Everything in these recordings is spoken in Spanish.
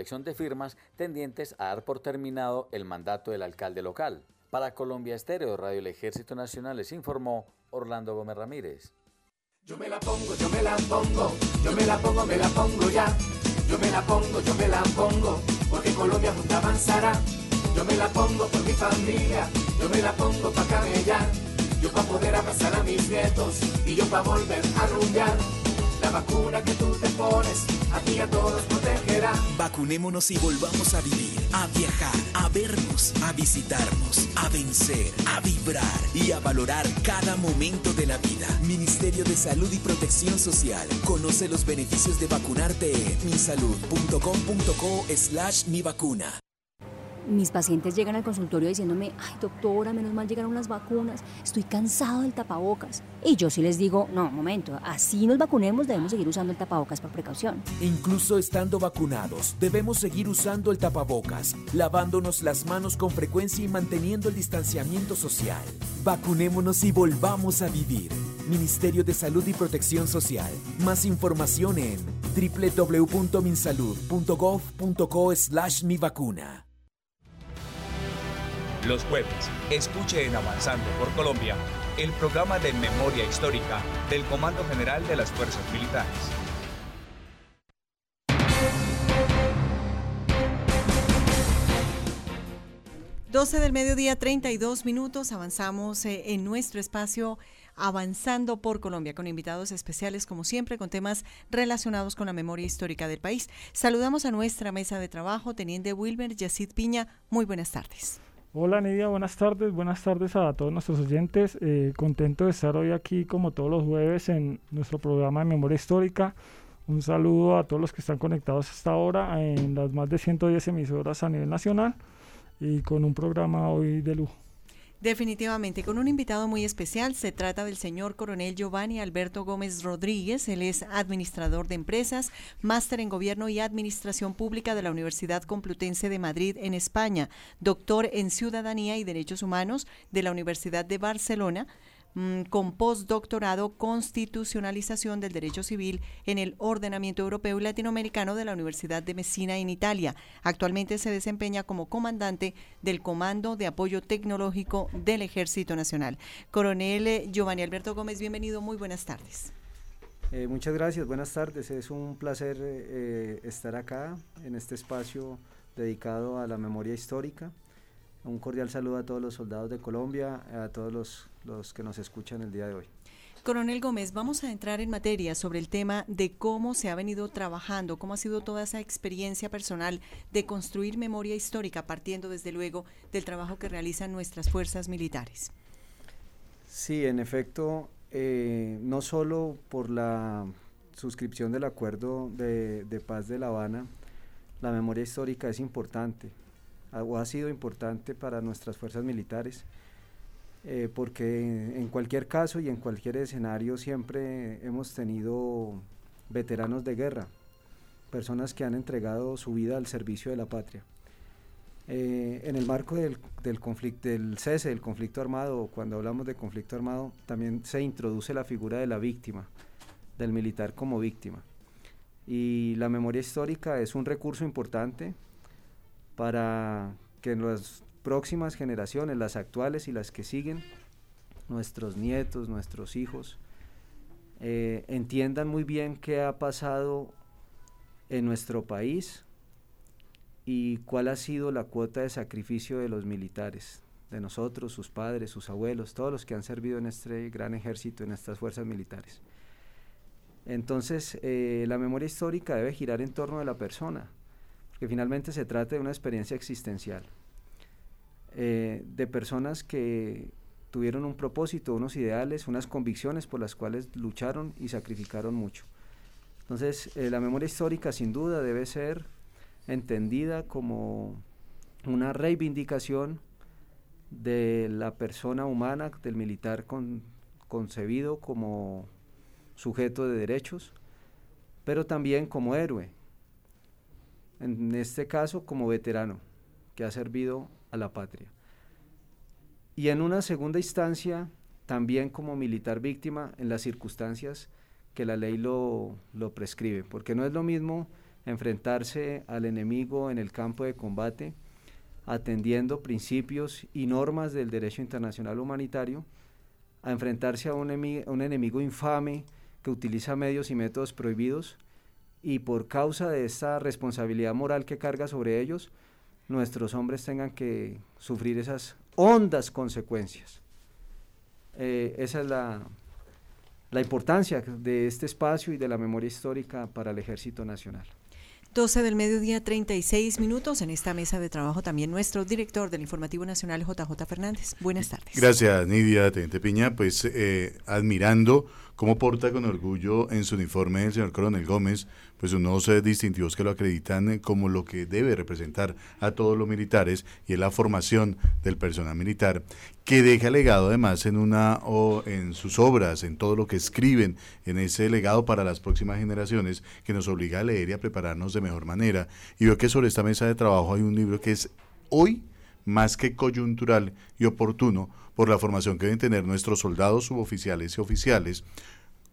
recolección de firmas tendientes a dar por terminado el mandato del alcalde local. Para Colombia Estéreo, Radio El Ejército Nacional les informó Orlando Gómez Ramírez. Yo me la pongo, yo me la pongo, yo me la pongo, me la pongo ya. Yo me la pongo, yo me la pongo, porque Colombia junta avanzará. Yo me la pongo por mi familia, yo me la pongo pa' camellar. Yo pa' poder abrazar a mis nietos y yo pa' volver a rumbear. La vacuna que tú te pones, a ti a todos protegerá. Vacunémonos y volvamos a vivir, a viajar, a vernos, a visitarnos, a vencer, a vibrar y a valorar cada momento de la vida. Ministerio de Salud y Protección Social. Conoce los beneficios de vacunarte en misalud.com.co slash mi vacuna mis pacientes llegan al consultorio diciéndome, ay doctora, menos mal llegaron las vacunas, estoy cansado del tapabocas. Y yo sí les digo, no, momento, así nos vacunemos debemos seguir usando el tapabocas por precaución. Incluso estando vacunados, debemos seguir usando el tapabocas, lavándonos las manos con frecuencia y manteniendo el distanciamiento social. Vacunémonos y volvamos a vivir. Ministerio de Salud y Protección Social. Más información en www.minsalud.gov.co slash mi vacuna. Los jueves, escuche en Avanzando por Colombia el programa de memoria histórica del Comando General de las Fuerzas Militares. Doce del mediodía, 32 minutos. Avanzamos eh, en nuestro espacio Avanzando por Colombia con invitados especiales, como siempre, con temas relacionados con la memoria histórica del país. Saludamos a nuestra mesa de trabajo, Teniente Wilmer Yacid Piña. Muy buenas tardes. Hola Nidia, buenas tardes, buenas tardes a todos nuestros oyentes. Eh, contento de estar hoy aquí como todos los jueves en nuestro programa de memoria histórica. Un saludo a todos los que están conectados hasta ahora en las más de 110 emisoras a nivel nacional y con un programa hoy de lujo. Definitivamente, con un invitado muy especial. Se trata del señor coronel Giovanni Alberto Gómez Rodríguez. Él es administrador de empresas, máster en Gobierno y Administración Pública de la Universidad Complutense de Madrid en España, doctor en Ciudadanía y Derechos Humanos de la Universidad de Barcelona Mm, con postdoctorado Constitucionalización del Derecho Civil en el Ordenamiento Europeo y Latinoamericano de la Universidad de Messina en Italia. Actualmente se desempeña como comandante del Comando de Apoyo Tecnológico del Ejército Nacional. Coronel eh, Giovanni Alberto Gómez, bienvenido, muy buenas tardes. Eh, muchas gracias, buenas tardes. Es un placer eh, estar acá en este espacio dedicado a la memoria histórica. Un cordial saludo a todos los soldados de Colombia, a todos los, los que nos escuchan el día de hoy. Coronel Gómez, vamos a entrar en materia sobre el tema de cómo se ha venido trabajando, cómo ha sido toda esa experiencia personal de construir memoria histórica, partiendo desde luego del trabajo que realizan nuestras fuerzas militares. Sí, en efecto, eh, no solo por la suscripción del acuerdo de, de paz de La Habana, la memoria histórica es importante o ha sido importante para nuestras fuerzas militares, eh, porque en cualquier caso y en cualquier escenario siempre hemos tenido veteranos de guerra, personas que han entregado su vida al servicio de la patria. Eh, en el marco del, del, del cese del conflicto armado, cuando hablamos de conflicto armado, también se introduce la figura de la víctima, del militar como víctima. Y la memoria histórica es un recurso importante para que las próximas generaciones, las actuales y las que siguen, nuestros nietos, nuestros hijos, eh, entiendan muy bien qué ha pasado en nuestro país y cuál ha sido la cuota de sacrificio de los militares, de nosotros, sus padres, sus abuelos, todos los que han servido en este gran ejército, en estas fuerzas militares. Entonces, eh, la memoria histórica debe girar en torno de la persona, que finalmente se trata de una experiencia existencial, eh, de personas que tuvieron un propósito, unos ideales, unas convicciones por las cuales lucharon y sacrificaron mucho. Entonces, eh, la memoria histórica sin duda debe ser entendida como una reivindicación de la persona humana, del militar concebido como sujeto de derechos, pero también como héroe, en este caso como veterano, que ha servido a la patria. Y en una segunda instancia, también como militar víctima en las circunstancias que la ley lo, prescribe, porque no es lo mismo enfrentarse al enemigo en el campo de combate, atendiendo principios y normas del derecho internacional humanitario, a enfrentarse a un, un enemigo infame que utiliza medios y métodos prohibidos y por causa de esta responsabilidad moral que carga sobre ellos, nuestros hombres tengan que sufrir esas hondas consecuencias. Eh, esa es la, la importancia de este espacio y de la memoria histórica para el Ejército Nacional. 12 del mediodía, 36 minutos. En esta mesa de trabajo también nuestro director del Informativo Nacional, JJ Fernández. Buenas tardes. Gracias, Nidia Teniente Piña. Pues eh, admirando cómo porta con orgullo en su uniforme el señor Coronel Gómez, pues unos eh, distintivos que lo acreditan eh, como lo que debe representar a todos los militares y es la formación del personal militar, que deja legado además en una o en sus obras, en todo lo que escriben, en ese legado para las próximas generaciones que nos obliga a leer y a prepararnos de mejor manera. Y veo que sobre esta mesa de trabajo hay un libro que es hoy más que coyuntural y oportuno por la formación que deben tener nuestros soldados, suboficiales y oficiales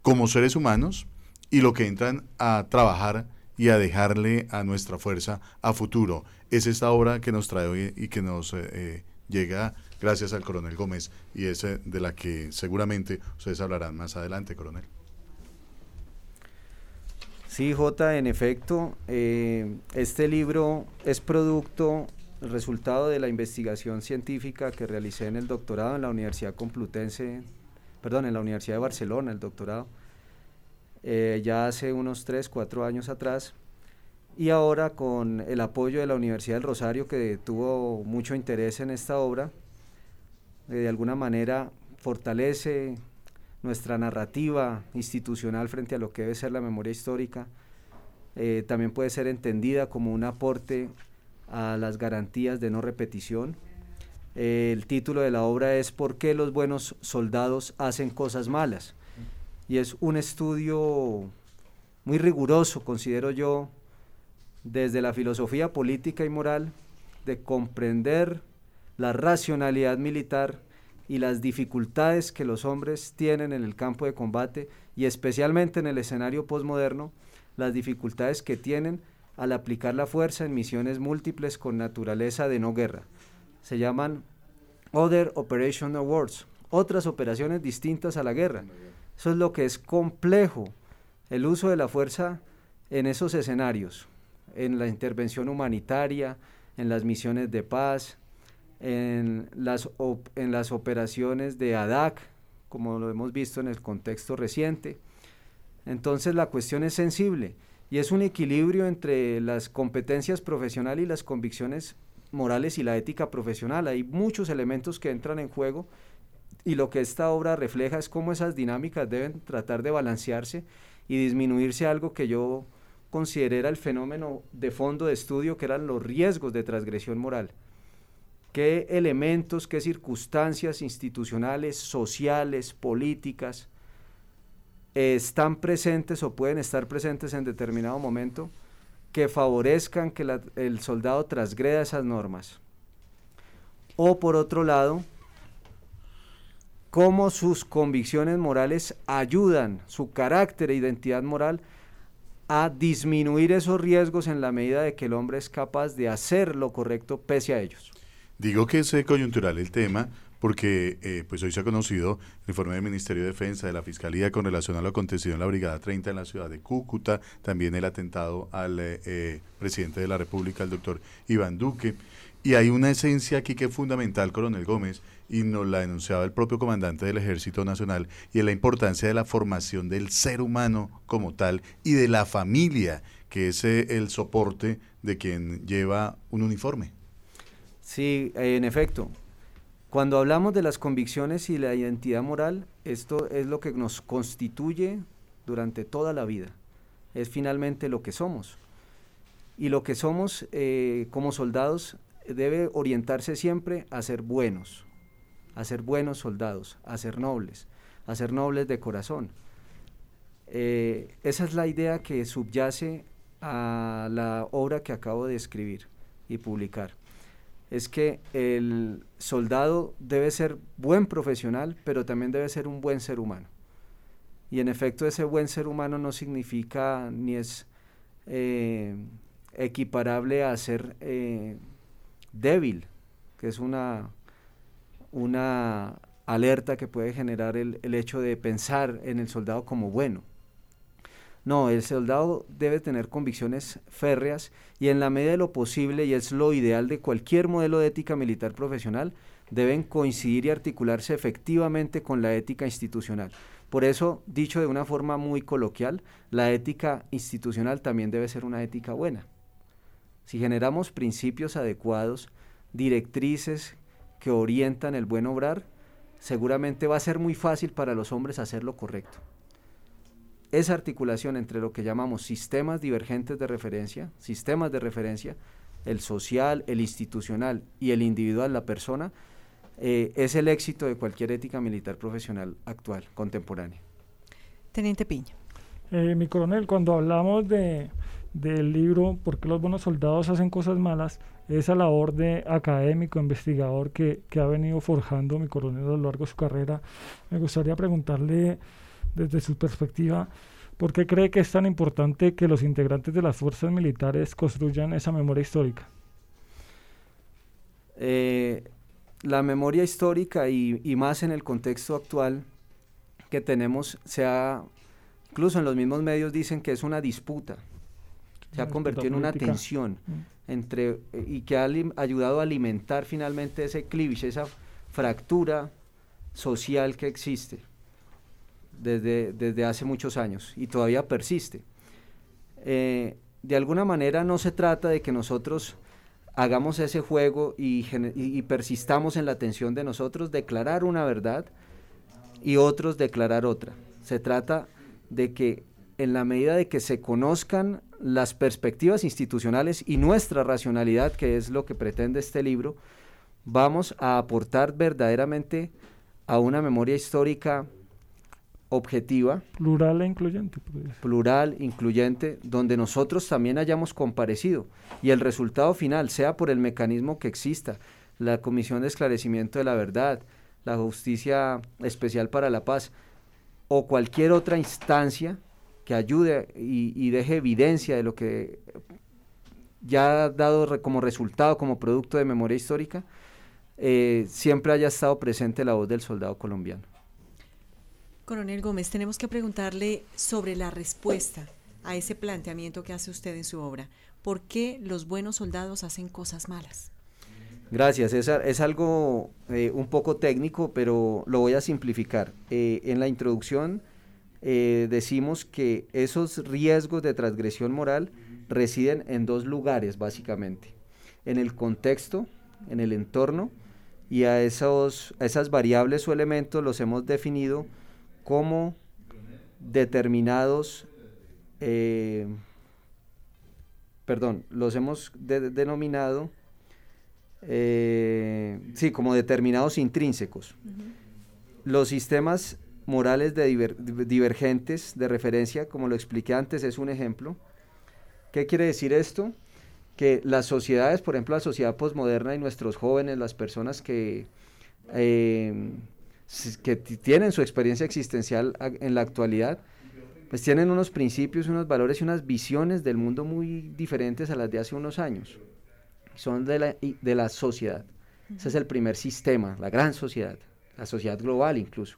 como seres humanos y lo que entran a trabajar y a dejarle a nuestra fuerza a futuro. Es esta obra que nos trae hoy y que nos eh, eh, llega gracias al coronel Gómez y es eh, de la que seguramente ustedes hablarán más adelante, coronel. Sí, J, en efecto, este libro es producto el resultado de la investigación científica que realicé en el doctorado en la Universidad Complutense, perdón, en la Universidad de Barcelona, el doctorado, eh, ya hace unos 3, 4 años atrás, y ahora con el apoyo de la Universidad del Rosario, que tuvo mucho interés en esta obra, eh, de alguna manera fortalece nuestra narrativa institucional frente a lo que debe ser la memoria histórica, eh, también puede ser entendida como un aporte a las garantías de no repetición. el título de la obra es ¿Por qué los buenos soldados hacen cosas malas? Y es un estudio muy riguroso, considero yo, desde la filosofía política y moral, de comprender la racionalidad militar y las dificultades que los hombres tienen en el campo de combate y especialmente en el escenario postmoderno, las dificultades que tienen al aplicar la fuerza en misiones múltiples con naturaleza de no guerra. Se llaman Other Operation Awards, otras operaciones distintas a la guerra. Eso es lo que es complejo, el uso de la fuerza en esos escenarios, en la intervención humanitaria, en las misiones de paz, en las, en las operaciones de ADAC, como lo hemos visto en el contexto reciente. Entonces la cuestión es sensible y es un equilibrio entre las competencias profesionales y las convicciones morales y la ética profesional. Hay muchos elementos que entran en juego y lo que esta obra refleja es cómo esas dinámicas deben tratar de balancearse y disminuirse algo que yo consideré era el fenómeno de fondo de estudio, que eran los riesgos de transgresión moral. ¿Qué elementos, qué circunstancias institucionales, sociales, políticas, están presentes o pueden estar presentes en determinado momento que favorezcan que el soldado transgreda esas normas. O por otro lado, cómo sus convicciones morales ayudan, su carácter e identidad moral, a disminuir esos riesgos en la medida de que el hombre es capaz de hacer lo correcto pese a ellos. Digo que es coyuntural el tema porque eh, pues hoy se ha conocido el informe del Ministerio de Defensa de la Fiscalía con relación a lo acontecido en la Brigada 30 en la ciudad de Cúcuta, también el atentado al eh, eh, presidente de la República, el doctor Iván Duque. Y hay una esencia aquí que es fundamental, coronel Gómez, y nos la denunciaba el propio comandante del Ejército Nacional, y es la importancia de la formación del ser humano como tal y de la familia, que es el soporte de quien lleva un uniforme. Sí, en efecto, cuando hablamos de las convicciones y la identidad moral, esto es lo que nos constituye durante toda la vida. Es finalmente lo que somos. Y lo que somos eh, como soldados debe orientarse siempre a ser buenos, a ser buenos soldados, a ser nobles, a ser nobles de corazón. Eh, esa es la idea que subyace a la obra que acabo de escribir y publicar es que el soldado debe ser buen profesional, pero también debe ser un buen ser humano. Y en efecto ese buen ser humano no significa ni es eh, equiparable a ser eh, débil, que es una, una alerta que puede generar el, el hecho de pensar en el soldado como bueno. No, el soldado debe tener convicciones férreas y en la medida de lo posible, y es lo ideal de cualquier modelo de ética militar profesional, deben coincidir y articularse efectivamente con la ética institucional. Por eso, dicho de una forma muy coloquial, la ética institucional también debe ser una ética buena. Si generamos principios adecuados, directrices que orientan el buen obrar, seguramente va a ser muy fácil para los hombres hacer lo correcto esa articulación entre lo que llamamos sistemas divergentes de referencia, sistemas de referencia, el social, el institucional y el individual, la persona, eh, es el éxito de cualquier ética militar profesional actual, contemporánea. Teniente Piña. Eh, mi coronel, cuando hablamos de, del libro ¿Por qué los buenos soldados hacen cosas malas? Esa labor de académico, investigador que, que ha venido forjando mi coronel a lo largo de su carrera, me gustaría preguntarle desde su perspectiva, ¿por qué cree que es tan importante que los integrantes de las fuerzas militares construyan esa memoria histórica? Eh, la memoria histórica y, más en el contexto actual que tenemos, se ha, incluso en los mismos medios dicen que es una disputa, se ha convertido en una tensión mm. entre, eh, y que ha ayudado a alimentar finalmente ese clivage, esa fractura social que existe desde, desde hace muchos años y todavía persiste. Eh, de alguna manera no se trata de que nosotros hagamos ese juego y, y, persistamos en la atención de nosotros, declarar una verdad y otros declarar otra. Se trata de que en la medida de que se conozcan las perspectivas institucionales y nuestra racionalidad, que es lo que pretende este libro, vamos a aportar verdaderamente a una memoria histórica objetiva. Plural e incluyente. Plural, incluyente, donde nosotros también hayamos comparecido y el resultado final sea por el mecanismo que exista, la Comisión de Esclarecimiento de la Verdad, la Justicia Especial para la Paz o cualquier otra instancia que ayude y, deje evidencia de lo que ya ha dado como resultado, como producto de memoria histórica, eh, siempre haya estado presente la voz del soldado colombiano. Coronel Gómez, tenemos que preguntarle sobre la respuesta a ese planteamiento que hace usted en su obra. ¿Por qué los buenos soldados hacen cosas malas? Gracias, César. Es algo eh, un poco técnico, pero lo voy a simplificar. Eh, en la introducción eh, decimos que esos riesgos de transgresión moral residen en dos lugares, básicamente. En el contexto, en el entorno, y a, esos, a esas variables o elementos los hemos definido como determinados, eh, perdón, los hemos denominado, eh, sí, como determinados intrínsecos. Los sistemas morales de divergentes de referencia, como lo expliqué antes, es un ejemplo. ¿Qué quiere decir esto? Que las sociedades, por ejemplo, la sociedad posmoderna y nuestros jóvenes, las personas que eh, que tienen su experiencia existencial en la actualidad, pues tienen unos principios, unos valores y unas visiones del mundo muy diferentes a las de hace unos años. Son de la, de la sociedad. Ese es el primer sistema, la gran sociedad, la sociedad global incluso.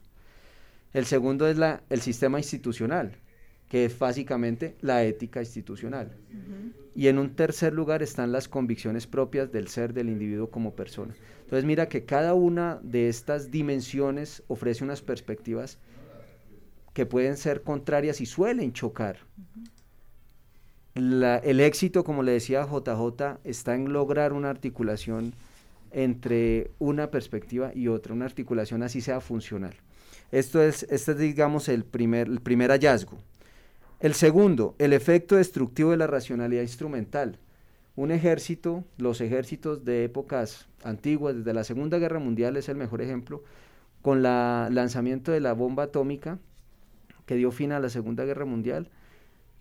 El segundo es la, el sistema institucional, que es básicamente la ética institucional. Y en un tercer lugar están las convicciones propias del ser del individuo como persona. Entonces mira que cada una de estas dimensiones ofrece unas perspectivas que pueden ser contrarias y suelen chocar. el éxito, como le decía JJ, está en lograr una articulación entre una perspectiva y otra, una articulación así sea funcional. Esto es, este es digamos, el primer, el primer hallazgo. El segundo, el efecto destructivo de la racionalidad instrumental. Un ejército, los ejércitos de épocas antiguas, desde la Segunda Guerra Mundial es el mejor ejemplo, con el lanzamiento de la bomba atómica que dio fin a la Segunda Guerra Mundial,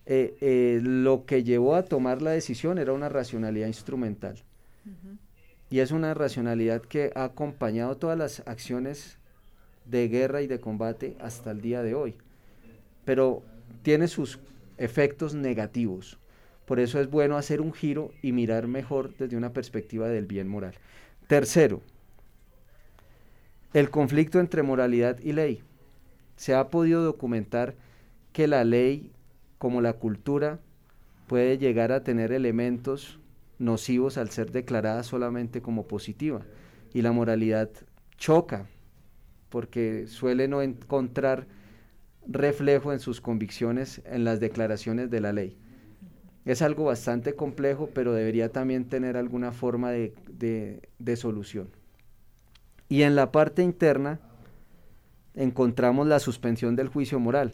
eh, eh, lo que llevó a tomar la decisión era una racionalidad instrumental. Y es una racionalidad que ha acompañado todas las acciones de guerra y de combate hasta el día de hoy. Pero tiene sus efectos negativos Por eso es bueno hacer un giro y mirar mejor desde una perspectiva del bien moral. Tercero, el conflicto entre moralidad y ley. Se ha podido documentar que la ley, como la cultura, puede llegar a tener elementos nocivos al ser declarada solamente como positiva. Y la moralidad choca, porque suele no encontrar reflejo en sus convicciones en las declaraciones de la ley. Es algo bastante complejo, pero debería también tener alguna forma de, de solución. Y en la parte interna encontramos la suspensión del juicio moral.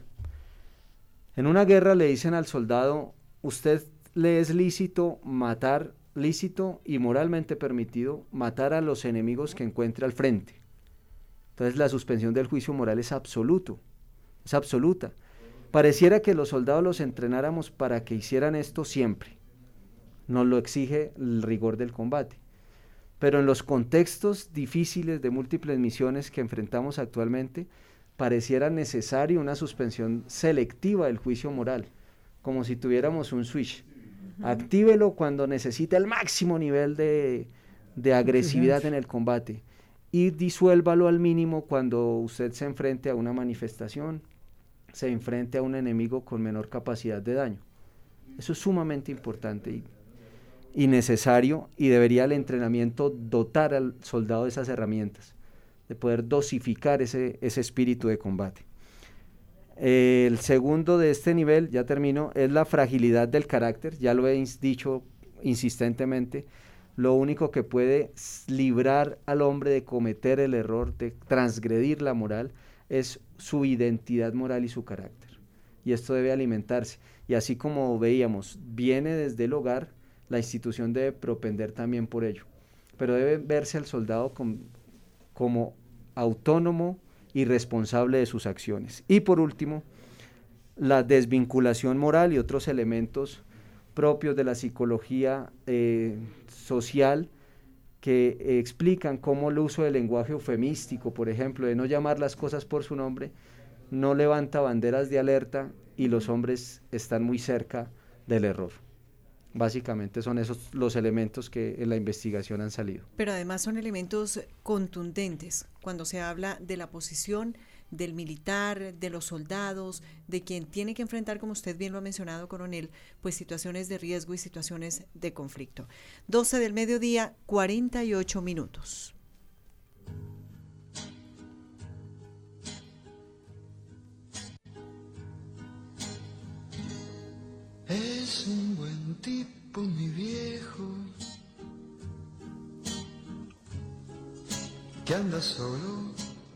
En una guerra le dicen al soldado, usted le es lícito matar, lícito y moralmente permitido matar a los enemigos que encuentre al frente. Entonces la suspensión del juicio moral es absoluto, es absoluta. Pareciera que los soldados los entrenáramos para que hicieran esto siempre. Nos lo exige el rigor del combate. Pero en los contextos difíciles de múltiples misiones que enfrentamos actualmente, pareciera necesario una suspensión selectiva del juicio moral, como si tuviéramos un switch. Actívelo cuando necesita el máximo nivel de, de agresividad en el combate y disuélvalo al mínimo cuando usted se enfrente a una manifestación, se enfrente a un enemigo con menor capacidad de daño. Eso es sumamente importante y necesario y debería el entrenamiento dotar al soldado de esas herramientas, de poder dosificar ese, ese espíritu de combate. el segundo de este nivel, ya termino, es la fragilidad del carácter, ya lo he dicho insistentemente, lo único que puede librar al hombre de cometer el error, de transgredir la moral, es su identidad moral y su carácter. Y esto debe alimentarse. Y así como veíamos, viene desde el hogar, la institución debe propender también por ello. Pero debe verse al soldado como autónomo y responsable de sus acciones. Y por último, la desvinculación moral y otros elementos propios de la psicología eh, social que explican cómo el uso del lenguaje eufemístico, por ejemplo, de no llamar las cosas por su nombre, no levanta banderas de alerta y los hombres están muy cerca del error. Básicamente son esos los elementos que en la investigación han salido. Pero además son elementos contundentes cuando se habla de la posición del militar, de los soldados, de quien tiene que enfrentar, como usted bien lo ha mencionado, coronel, pues situaciones de riesgo y situaciones de conflicto. 12 del mediodía, 48 minutos. Es un buen tipo, mi viejo, que anda solo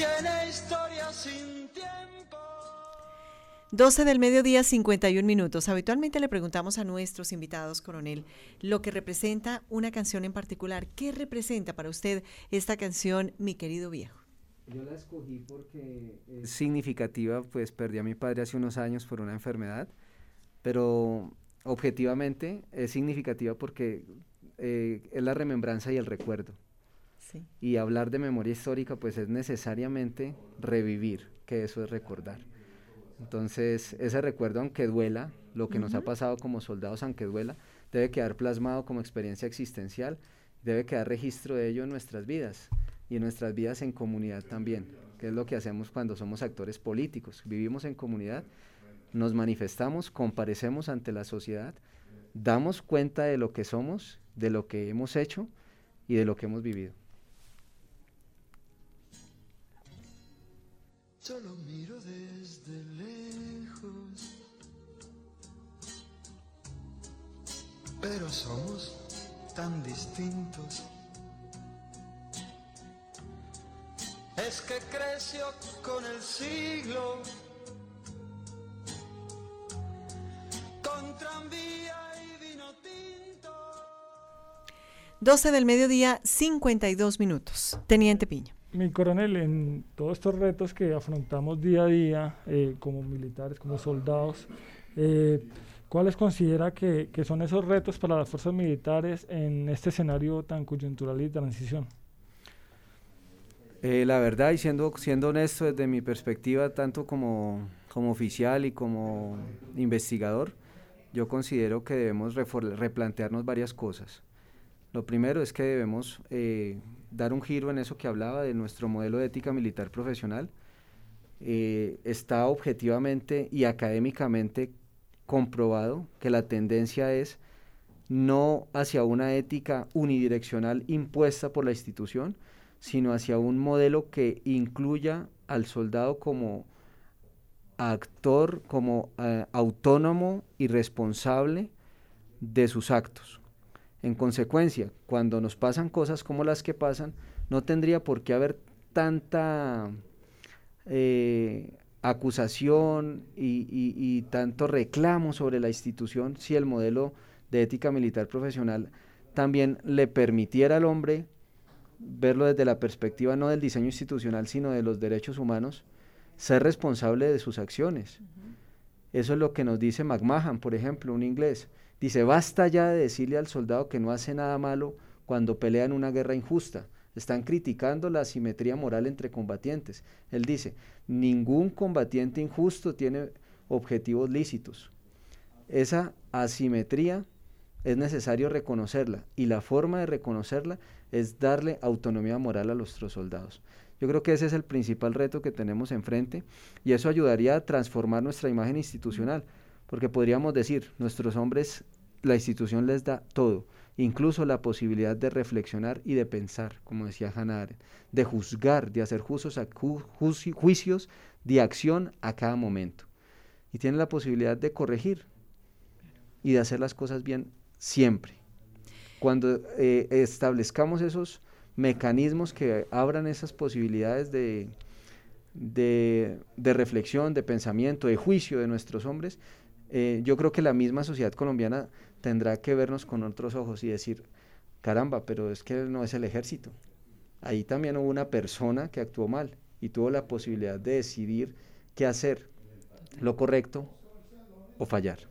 tiene historia sin tiempo. 12 del mediodía, 51 minutos. Habitualmente le preguntamos a nuestros invitados, coronel, lo que representa una canción en particular. ¿Qué representa para usted esta canción, mi querido viejo? Yo la escogí porque es significativa, pues perdí a mi padre hace unos años por una enfermedad, pero objetivamente es significativa porque eh, es la remembranza y el recuerdo. Sí. Y hablar de memoria histórica, pues es necesariamente revivir, que eso es recordar. Entonces, ese recuerdo, aunque duela, lo que nos ha pasado como soldados, aunque duela, debe quedar plasmado como experiencia existencial, debe quedar registro de ello en nuestras vidas y en nuestras vidas en comunidad también, que es lo que hacemos cuando somos actores políticos. Vivimos en comunidad, nos manifestamos, comparecemos ante la sociedad, damos cuenta de lo que somos, de lo que hemos hecho y de lo que hemos vivido. Yo lo miro desde lejos, pero somos tan distintos. Es que creció con el siglo, con tranvía y vino tinto. 12 del mediodía, 52 minutos. Teniente Piña. Mi coronel, en todos estos retos que afrontamos día a día eh, como militares, como soldados, eh, ¿cuáles considera que, que son esos retos para las fuerzas militares en este escenario tan coyuntural y de transición? Eh, la verdad, y siendo, siendo honesto desde mi perspectiva, tanto como, como oficial y como investigador, yo considero que debemos replantearnos varias cosas. Lo primero es que debemos dar un giro en eso que hablaba de nuestro modelo de ética militar profesional. Eh, está objetivamente y académicamente comprobado que la tendencia es no hacia una ética unidireccional impuesta por la institución, sino hacia un modelo que incluya al soldado como actor, como eh, autónomo y responsable de sus actos. En consecuencia, cuando nos pasan cosas como las que pasan, no tendría por qué haber tanta eh, acusación y, y- y tanto reclamo sobre la institución si el modelo de ética militar profesional también le permitiera al hombre verlo desde la perspectiva no del diseño institucional, sino de los derechos humanos, ser responsable de sus acciones. Eso es lo que nos dice McMahon, por ejemplo, un inglés. Dice, basta ya de decirle al soldado que no hace nada malo cuando pelea en una guerra injusta. Están criticando la asimetría moral entre combatientes. Él dice, ningún combatiente injusto tiene objetivos lícitos. Esa asimetría es necesario reconocerla y la forma de reconocerla es darle autonomía moral a nuestros soldados. Yo creo que ese es el principal reto que tenemos enfrente y eso ayudaría a transformar nuestra imagen institucional, porque podríamos decir, nuestros hombres, la institución les da todo, incluso la posibilidad de reflexionar y de pensar, como decía Hannah Arendt, de juzgar, de hacer juicios, a- ju- juici- juicios de acción a cada momento. Y tienen la posibilidad de corregir y de hacer las cosas bien siempre. Cuando eh, establezcamos esos mecanismos que abran esas posibilidades de, de, de reflexión, de pensamiento, de juicio de nuestros hombres, eh, yo creo que la misma sociedad colombiana tendrá que vernos con otros ojos y decir, caramba, pero es que no es el ejército. Ahí también hubo una persona que actuó mal y tuvo la posibilidad de decidir qué hacer, lo correcto o fallar.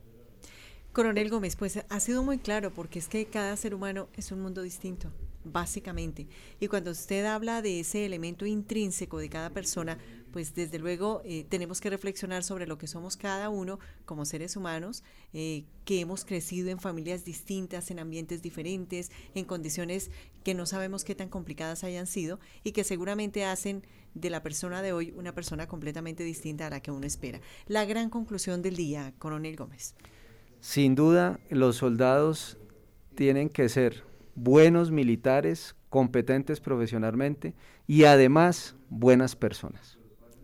Coronel Gómez, pues ha sido muy claro porque es que cada ser humano es un mundo distinto, básicamente. Y cuando usted habla de ese elemento intrínseco de cada persona, pues desde luego eh, tenemos que reflexionar sobre lo que somos cada uno como seres humanos, eh, que hemos crecido en familias distintas, en ambientes diferentes, en condiciones que no sabemos qué tan complicadas hayan sido y que seguramente hacen de la persona de hoy una persona completamente distinta a la que uno espera. La gran conclusión del día, Coronel Gómez. Sin duda, los soldados tienen que ser buenos militares, competentes profesionalmente y además buenas personas.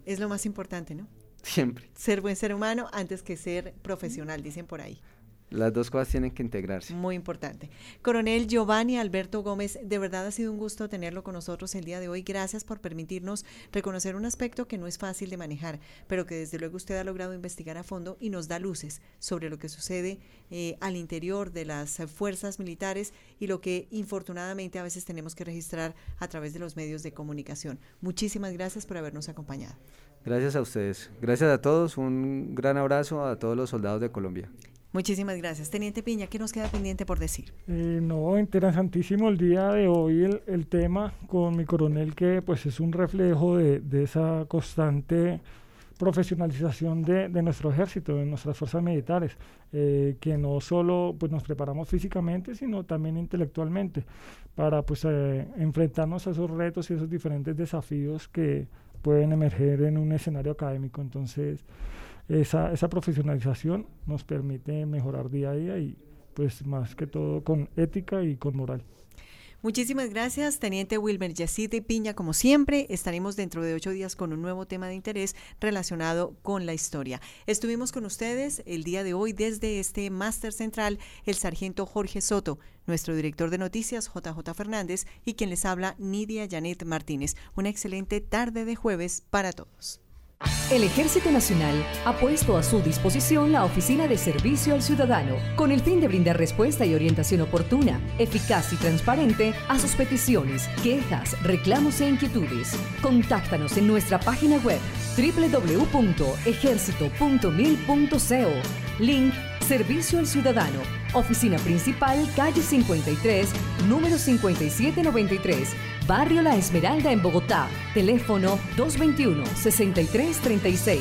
Es lo más importante, ¿no? Siempre. Ser buen ser humano antes que ser profesional, dicen por ahí. Las dos cosas tienen que integrarse. Muy importante. Coronel Giovanni Alberto Gómez, de verdad ha sido un gusto tenerlo con nosotros el día de hoy. Gracias por permitirnos reconocer un aspecto que no es fácil de manejar, pero que desde luego usted ha logrado investigar a fondo y nos da luces sobre lo que sucede eh, al interior de las fuerzas militares y lo que infortunadamente a veces tenemos que registrar a través de los medios de comunicación. Muchísimas gracias por habernos acompañado. Gracias a ustedes. Gracias a todos. Un gran abrazo a todos los soldados de Colombia. Muchísimas gracias. Teniente Piña, ¿qué nos queda pendiente por decir? Eh, no, interesantísimo el día de hoy el, el, tema con mi coronel que pues es un reflejo de, de esa constante profesionalización de, de, nuestro ejército, de nuestras fuerzas militares, eh, que no solo pues, nos preparamos físicamente, sino también intelectualmente para pues, eh, enfrentarnos a esos retos y esos diferentes desafíos que pueden emerger en un escenario académico. Entonces, esa, esa profesionalización nos permite mejorar día a día y pues más que todo con ética y con moral. Muchísimas gracias, Teniente Wilmer Yacite Piña. Como siempre, estaremos dentro de ocho días con un nuevo tema de interés relacionado con la historia. Estuvimos con ustedes el día de hoy desde este máster central, el sargento Jorge Soto, nuestro director de noticias, JJ Fernández, y quien les habla, Nidia Janet Martínez. Una excelente tarde de jueves para todos. El Ejército Nacional ha puesto a su disposición la Oficina de Servicio al Ciudadano, con el fin de brindar respuesta y orientación oportuna, eficaz y transparente a sus peticiones, quejas, reclamos e inquietudes. Contáctanos en nuestra página web www.ejercito.mil.co. Link Servicio al Ciudadano. Oficina Principal, calle 53, número 5793. Barrio La Esmeralda en Bogotá. Teléfono 221-6336,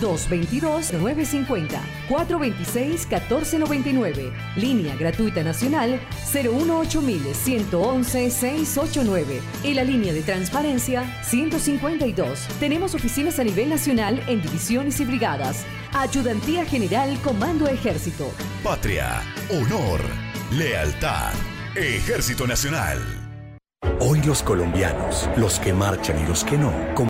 222-950, 426-1499. Línea gratuita nacional 018-111-689. Y la línea de transparencia 152. Tenemos oficinas a nivel nacional en divisiones y brigadas. Ayudantía General Comando Ejército. Patria, honor, lealtad. Ejército Nacional. Hoy los colombianos, los que marchan y los que no,